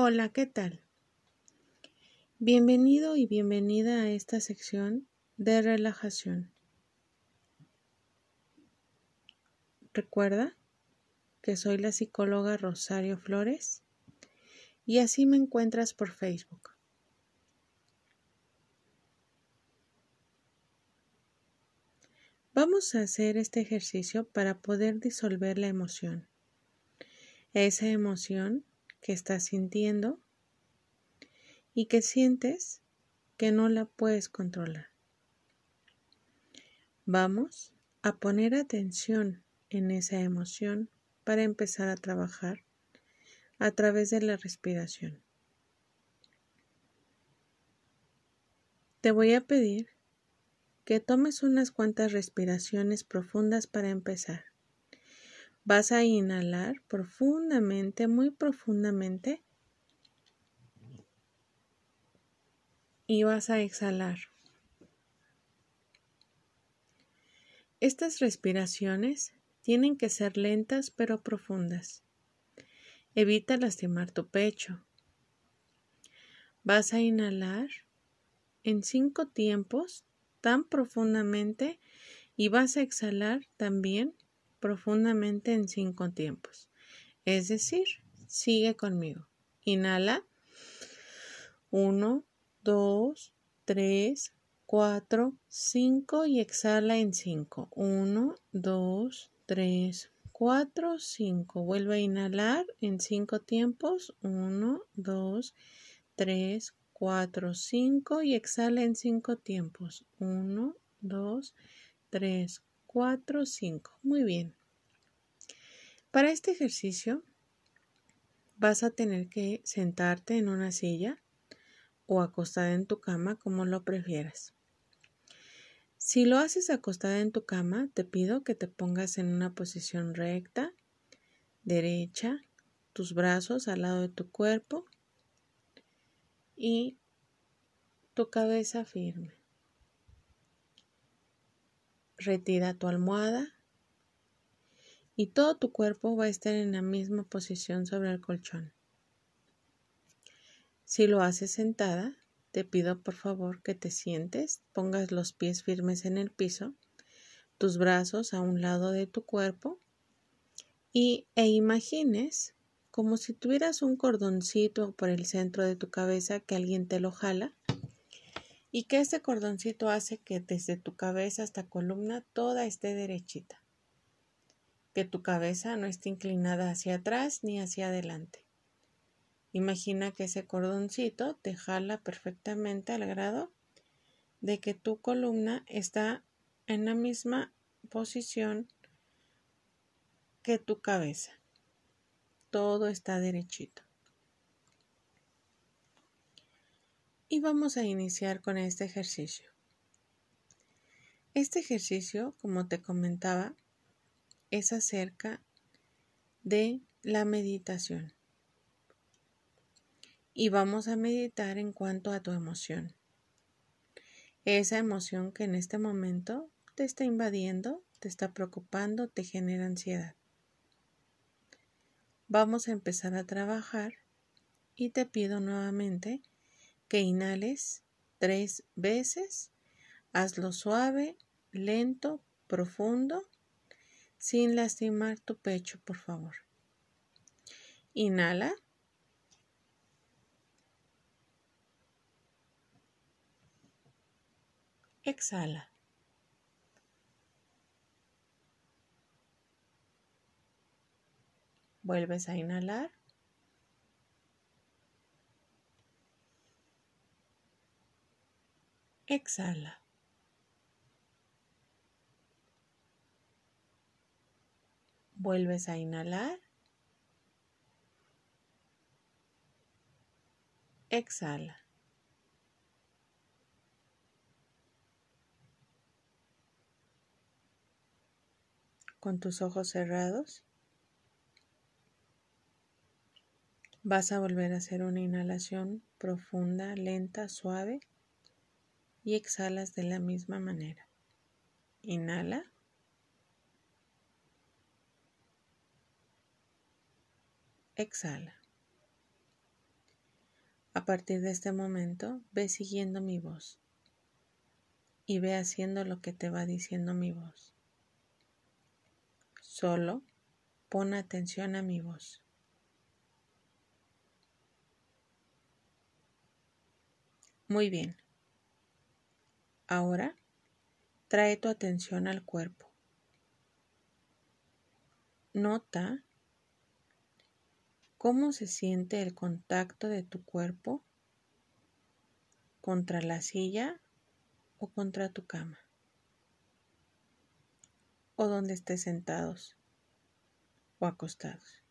Hola, ¿qué tal? Bienvenido y bienvenida a esta sección de relajación. Recuerda que soy la psicóloga Rosario Flores y así me encuentras por Facebook. Vamos a hacer este ejercicio para poder disolver la emoción. Esa emoción que estás sintiendo y que sientes que no la puedes controlar. Vamos a poner atención en esa emoción para empezar a trabajar a través de la respiración. Te voy a pedir que tomes unas cuantas respiraciones profundas para empezar. Vas a inhalar profundamente, muy profundamente. Y vas a exhalar. Estas respiraciones tienen que ser lentas pero profundas. Evita lastimar tu pecho. Vas a inhalar en cinco tiempos tan profundamente y vas a exhalar también profundamente en cinco tiempos. Es decir, sigue conmigo. Inhala. 1, 2, 3, 4, 5 y exhala en 5. 1, 2, 3, 4, 5. Vuelve a inhalar en 5 tiempos. 1, 2, 3, 4, 5 y exhala en 5 tiempos. 1, 2, 3, 4, 5. Muy bien. Para este ejercicio vas a tener que sentarte en una silla o acostada en tu cama como lo prefieras. Si lo haces acostada en tu cama, te pido que te pongas en una posición recta, derecha, tus brazos al lado de tu cuerpo y tu cabeza firme. Retira tu almohada y todo tu cuerpo va a estar en la misma posición sobre el colchón. Si lo haces sentada, te pido por favor que te sientes, pongas los pies firmes en el piso, tus brazos a un lado de tu cuerpo y, e imagines como si tuvieras un cordoncito por el centro de tu cabeza que alguien te lo jala y que este cordoncito hace que desde tu cabeza hasta columna toda esté derechita, que tu cabeza no esté inclinada hacia atrás ni hacia adelante. Imagina que ese cordoncito te jala perfectamente al grado de que tu columna está en la misma posición que tu cabeza. Todo está derechito. Y vamos a iniciar con este ejercicio. Este ejercicio, como te comentaba, es acerca de la meditación. Y vamos a meditar en cuanto a tu emoción. Esa emoción que en este momento te está invadiendo, te está preocupando, te genera ansiedad. Vamos a empezar a trabajar y te pido nuevamente que inhales tres veces. Hazlo suave, lento, profundo, sin lastimar tu pecho, por favor. Inhala. Exhala. Vuelves a inhalar. Exhala. Vuelves a inhalar. Exhala. Con tus ojos cerrados, vas a volver a hacer una inhalación profunda, lenta, suave y exhalas de la misma manera. Inhala. Exhala. A partir de este momento, ve siguiendo mi voz y ve haciendo lo que te va diciendo mi voz. Solo pon atención a mi voz. Muy bien. Ahora trae tu atención al cuerpo. Nota cómo se siente el contacto de tu cuerpo contra la silla o contra tu cama o donde estés sentados o acostados.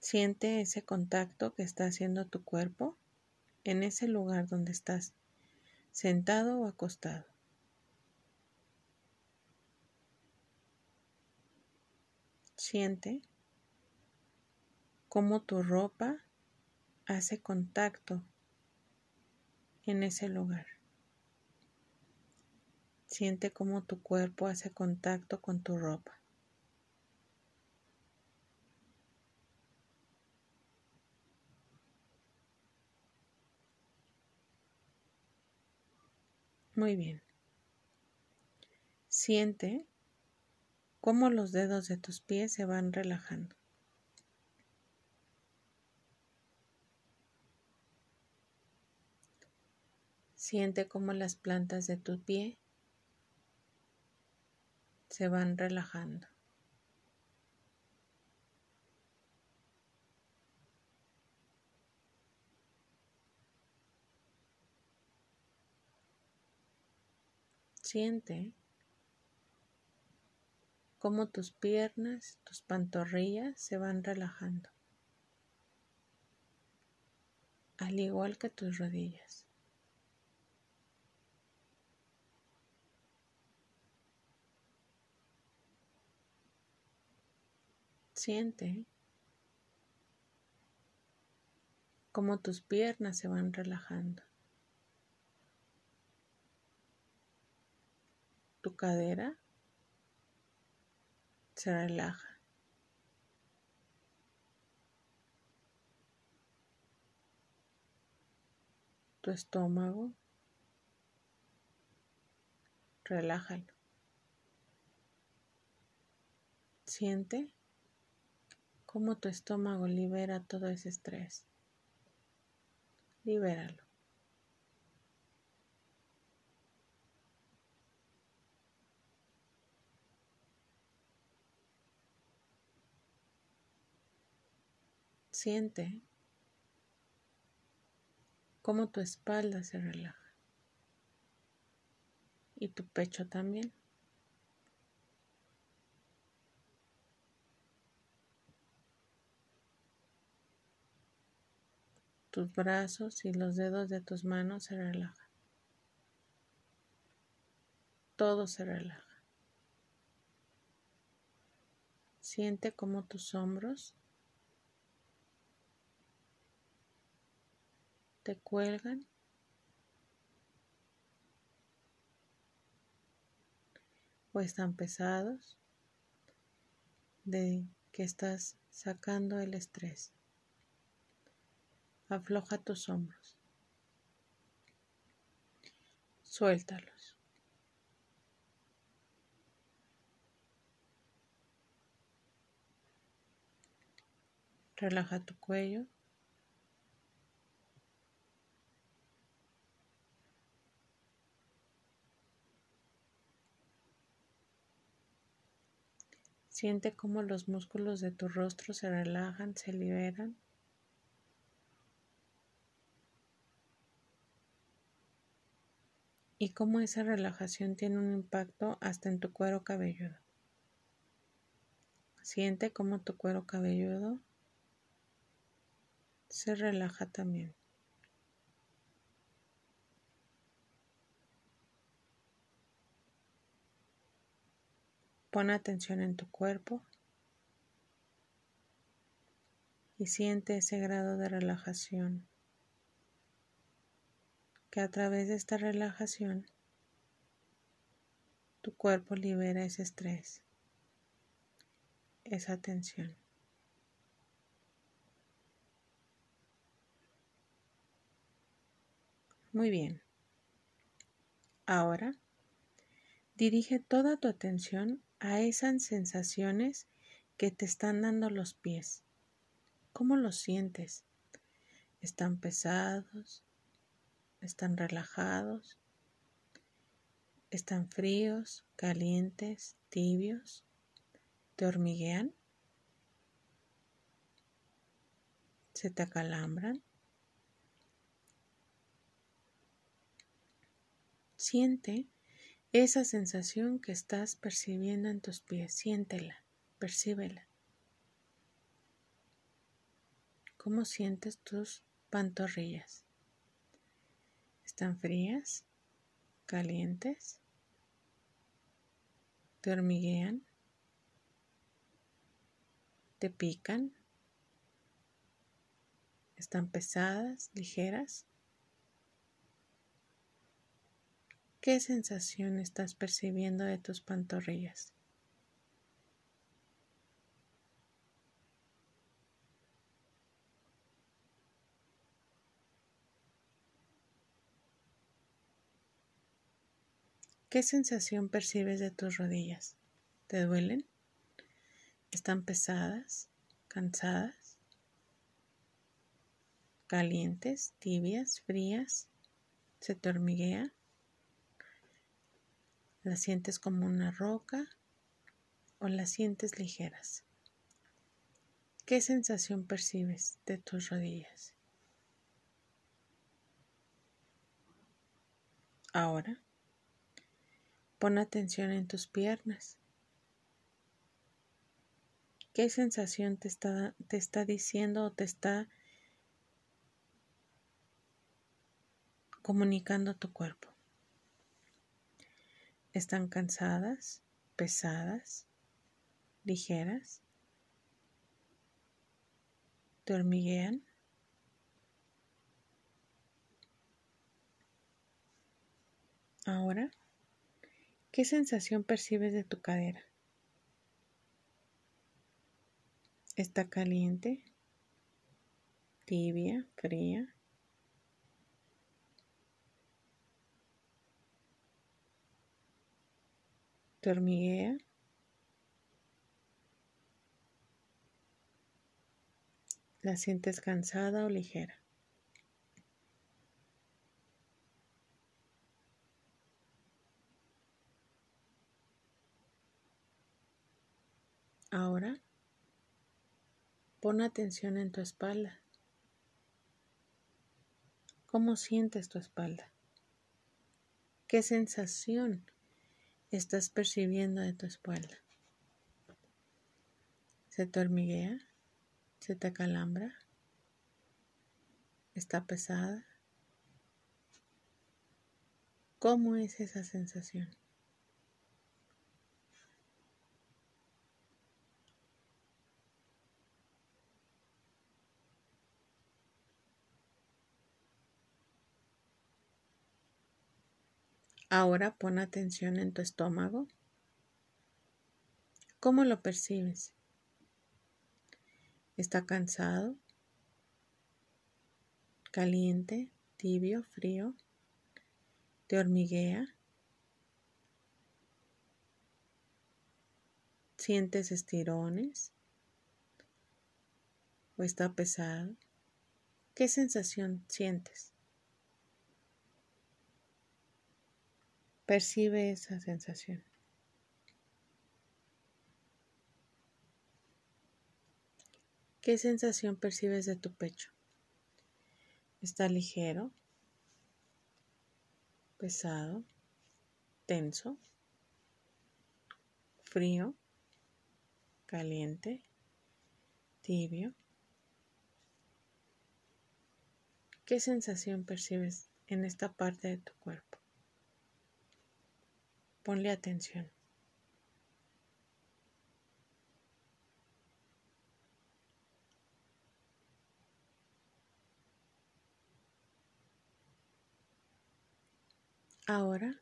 Siente ese contacto que está haciendo tu cuerpo en ese lugar donde estás sentado o acostado. Siente cómo tu ropa hace contacto en ese lugar. Siente cómo tu cuerpo hace contacto con tu ropa. Muy bien. Siente cómo los dedos de tus pies se van relajando. Siente cómo las plantas de tu pie se van relajando. Siente cómo tus piernas, tus pantorrillas se van relajando, al igual que tus rodillas. Siente cómo tus piernas se van relajando. Tu cadera se relaja. Tu estómago, relájalo. Siente cómo tu estómago libera todo ese estrés. Libéralo. Siente cómo tu espalda se relaja y tu pecho también. Tus brazos y los dedos de tus manos se relajan. Todo se relaja. Siente como tus hombros te cuelgan o están pesados de que estás sacando el estrés. Afloja tus hombros. Suéltalos. Relaja tu cuello. Siente cómo los músculos de tu rostro se relajan, se liberan. y cómo esa relajación tiene un impacto hasta en tu cuero cabelludo. Siente cómo tu cuero cabelludo se relaja también. Pon atención en tu cuerpo y siente ese grado de relajación que a través de esta relajación tu cuerpo libera ese estrés, esa tensión. Muy bien. Ahora dirige toda tu atención a esas sensaciones que te están dando los pies. ¿Cómo los sientes? ¿Están pesados? ¿Están relajados? ¿Están fríos, calientes, tibios? ¿Te hormiguean? ¿Se te acalambran? Siente esa sensación que estás percibiendo en tus pies. Siéntela, percíbela. ¿Cómo sientes tus pantorrillas? ¿Están frías? ¿Calientes? ¿Te hormiguean? ¿Te pican? ¿Están pesadas, ligeras? ¿Qué sensación estás percibiendo de tus pantorrillas? ¿Qué sensación percibes de tus rodillas? ¿Te duelen? ¿Están pesadas? ¿Cansadas? ¿Calientes? ¿Tibias? ¿Frías? ¿Se te hormiguea? ¿Las sientes como una roca o las sientes ligeras? ¿Qué sensación percibes de tus rodillas? Ahora, pon atención en tus piernas. ¿Qué sensación te está, te está diciendo o te está comunicando tu cuerpo? ¿Están cansadas, pesadas, ligeras? ¿Te? Ahora, ¿qué sensación percibes de tu cadera? ¿Está caliente? ¿Tibia? ¿Fría? ¿Te hormiguea? ¿La sientes cansada o ligera? Ahora pon atención en tu espalda. ¿Cómo sientes tu espalda? ¿Qué sensación estás percibiendo de tu espalda? ¿Se te hormiguea? ¿Se te acalambra? ¿Está pesada? ¿Cómo es esa sensación? Ahora pon atención en tu estómago. ¿Cómo lo percibes? ¿Está cansado? ¿Caliente? ¿Tibio? ¿Frío? ¿Te hormiguea? ¿Sientes estirones? ¿O está pesado? ¿Qué sensación sientes? Percibe esa sensación. ¿Qué sensación percibes de tu pecho? ¿Está ligero? ¿Pesado? ¿Tenso? ¿Frío? ¿Caliente? ¿Tibio? ¿Qué sensación percibes en esta parte de tu cuerpo? Ponle atención. Ahora,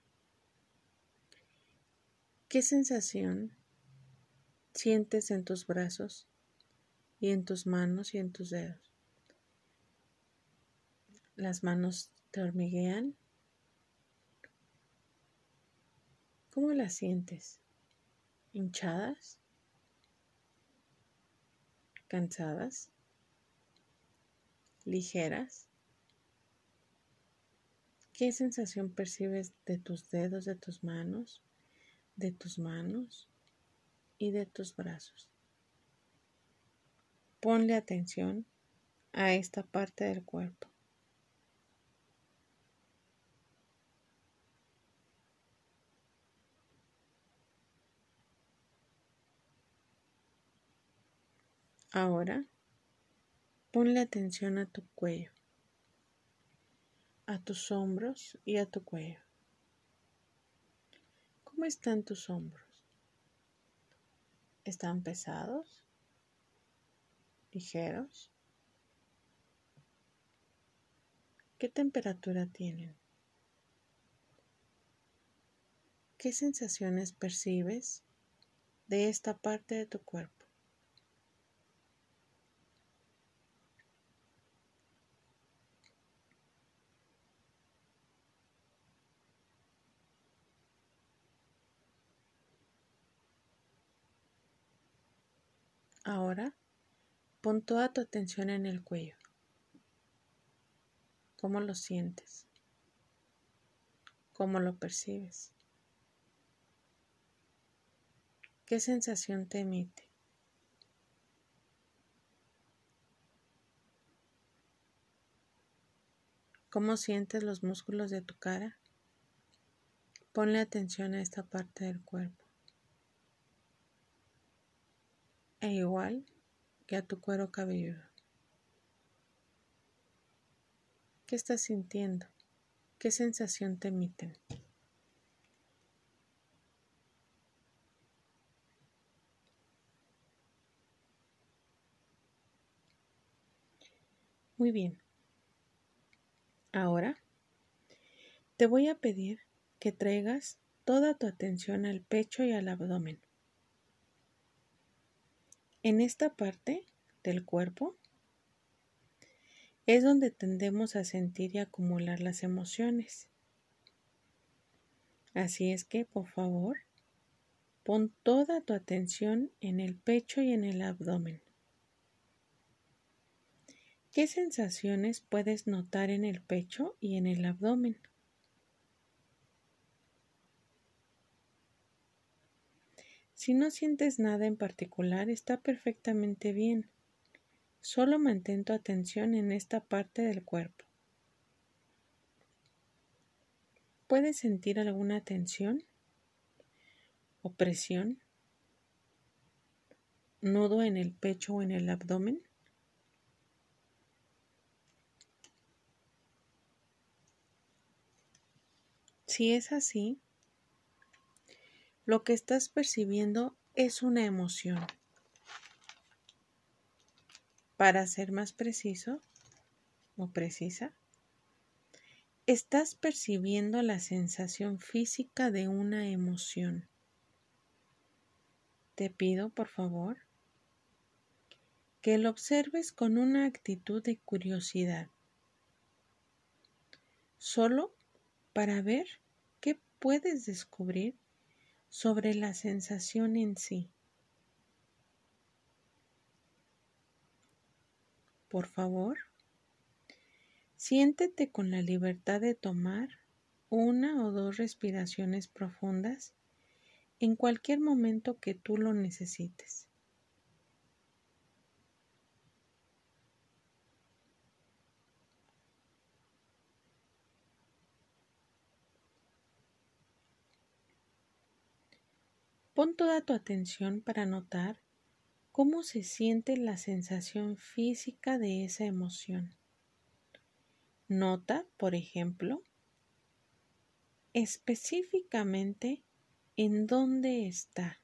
¿qué sensación sientes en tus brazos y en tus manos y en tus dedos? Las manos ¿Te hormiguean? ¿Cómo las sientes? ¿Hinchadas? ¿Cansadas? ¿Ligeras? ¿Qué sensación percibes de tus dedos, de tus manos, de tus manos y de tus brazos? Ponle atención a esta parte del cuerpo. Ahora, ponle atención a tu cuello a tus hombros y a tu cuello. ¿Cómo están tus hombros? ¿Están pesados? ¿Ligeros? ¿Qué temperatura tienen? ¿Qué sensaciones percibes de esta parte de tu cuerpo? Ahora, pon toda tu atención en el cuello. ¿Cómo lo sientes? ¿Cómo lo percibes? ¿Qué sensación te emite? ¿Cómo sientes los músculos de tu cara? Ponle atención a esta parte del cuerpo. E igual que a tu cuero cabelludo. ¿Qué estás sintiendo? ¿Qué sensación te emiten? Muy bien. Ahora te voy a pedir que traigas toda tu atención al pecho y al abdomen. En esta parte del cuerpo es donde tendemos a sentir y acumular las emociones. Así es que, por favor, pon toda tu atención en el pecho y en el abdomen. ¿Qué sensaciones puedes notar en el pecho y en el abdomen? Si no sientes nada en particular, está perfectamente bien. Solo mantén tu atención en esta parte del cuerpo. ¿Puedes sentir alguna tensión? ¿Opresión? ¿Nudo en el pecho o en el abdomen? Si es así, lo que estás percibiendo es una emoción. Para ser más preciso o precisa, estás percibiendo la sensación física de una emoción. Te pido, por favor, que lo observes con una actitud de curiosidad, solo para ver qué puedes descubrir sobre la sensación en sí. Por favor, siéntete con la libertad de tomar una o dos respiraciones profundas en cualquier momento que tú lo necesites. Pon toda tu atención para notar cómo se siente la sensación física de esa emoción. Nota, por ejemplo, específicamente en dónde está.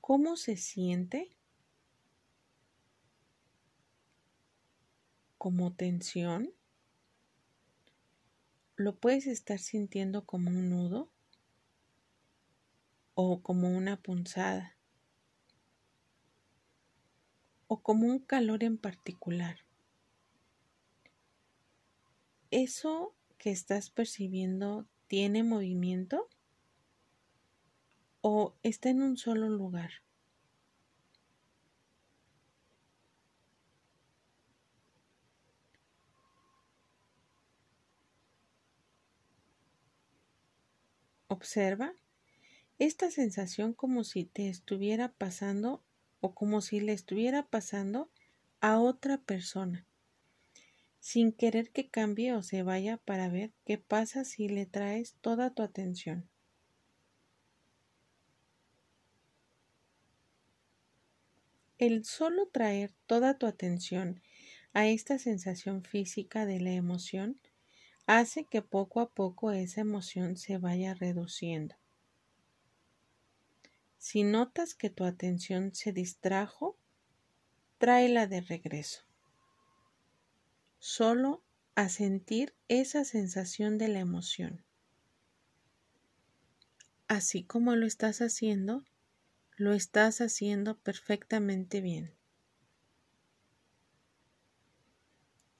¿Cómo se siente? ¿Como tensión? Lo puedes estar sintiendo como un nudo o como una punzada. o como un calor en particular. ¿Eso que estás percibiendo tiene movimiento o está en un solo lugar? Observa esta sensación como si te estuviera pasando o como si le estuviera pasando a otra persona, sin querer que cambie o se vaya para ver qué pasa si le traes toda tu atención. El solo traer toda tu atención a esta sensación física de la emoción hace que poco a poco esa emoción se vaya reduciendo. Si notas que tu atención se distrajo, tráela de regreso. Solo a sentir esa sensación de la emoción. Así como lo estás haciendo, lo estás haciendo perfectamente bien.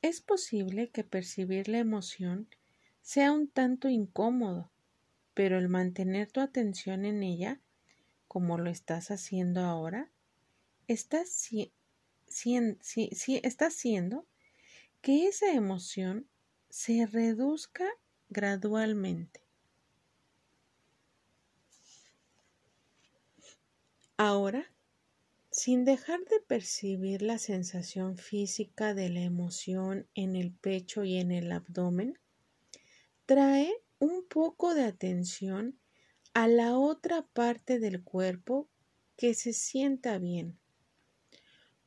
Es posible que percibir la emoción sea un tanto incómodo, pero el mantener tu atención en ella, como lo estás haciendo ahora, está, haciendo que esa emoción se reduzca gradualmente. Ahora sin dejar de percibir la sensación física de la emoción en el pecho y en el abdomen, trae un poco de atención a la otra parte del cuerpo que se sienta bien.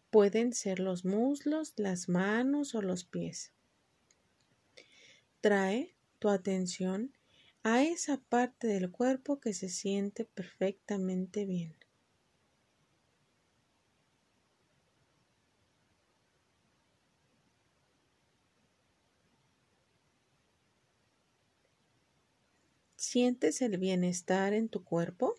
Pueden ser los muslos, las manos o los pies. Trae tu atención a esa parte del cuerpo que se siente perfectamente bien. ¿Sientes el bienestar en tu cuerpo?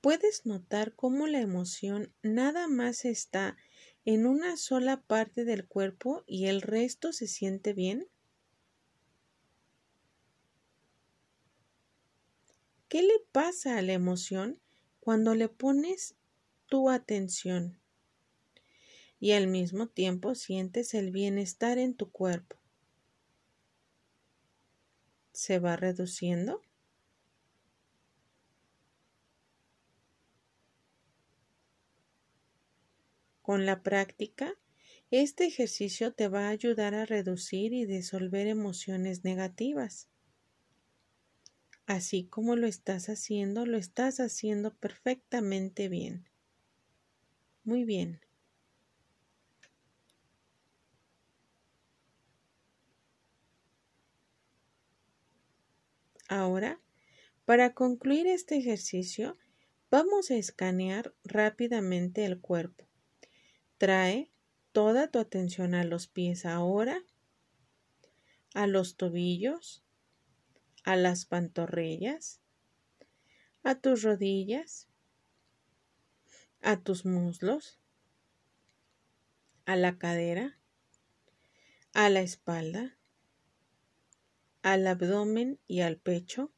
¿Puedes notar cómo la emoción nada más está en una sola parte del cuerpo y el resto se siente bien? ¿Qué le pasa a la emoción cuando le pones tu atención y al mismo tiempo sientes el bienestar en tu cuerpo? Se va reduciendo. Con la práctica, este ejercicio te va a ayudar a reducir y disolver emociones negativas. Así como lo estás haciendo, lo estás haciendo perfectamente bien. Muy bien. Ahora, para concluir este ejercicio, vamos a escanear rápidamente el cuerpo. Trae toda tu atención a los pies ahora, a los tobillos, a las pantorrillas, a tus rodillas, a tus muslos, a la cadera, a la espalda, al abdomen y al pecho,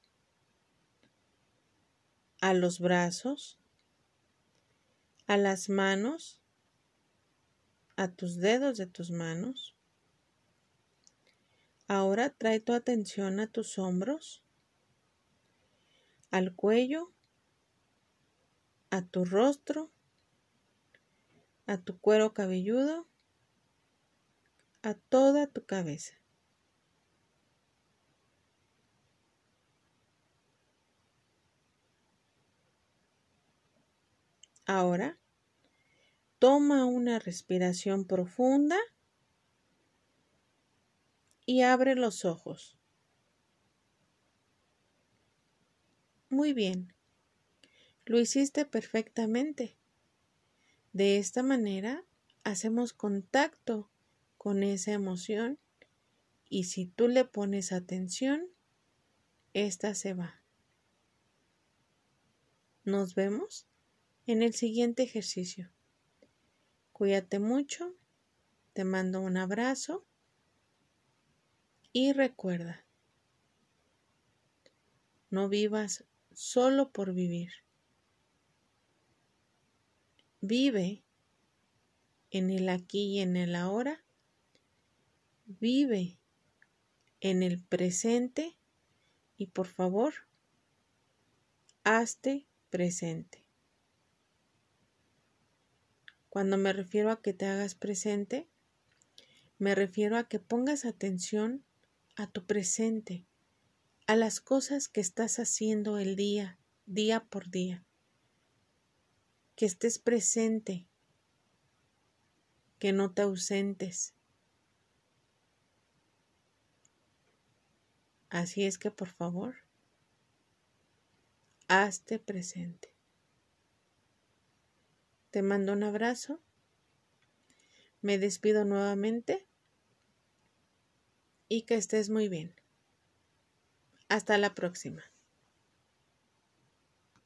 a los brazos, a las manos, a tus dedos de tus manos. Ahora trae tu atención a tus hombros, al cuello, a tu rostro, a tu cuero cabelludo, a toda tu cabeza. Ahora, toma una respiración profunda y abre los ojos. Muy bien, lo hiciste perfectamente. De esta manera hacemos contacto con esa emoción y si tú le pones atención, esta se va. Nos vemos en el siguiente ejercicio. Cuídate mucho, te mando un abrazo y recuerda, no vivas solo por vivir. Vive en el aquí y en el ahora. Vive en el presente y por favor, hazte presente. Cuando me refiero a que te hagas presente, me refiero a que pongas atención a tu presente, a las cosas que estás haciendo el día, día por día. Que estés presente, que no te ausentes. Así es que por favor, hazte presente. Te mando un abrazo. Me despido nuevamente y que estés muy bien. Hasta la próxima.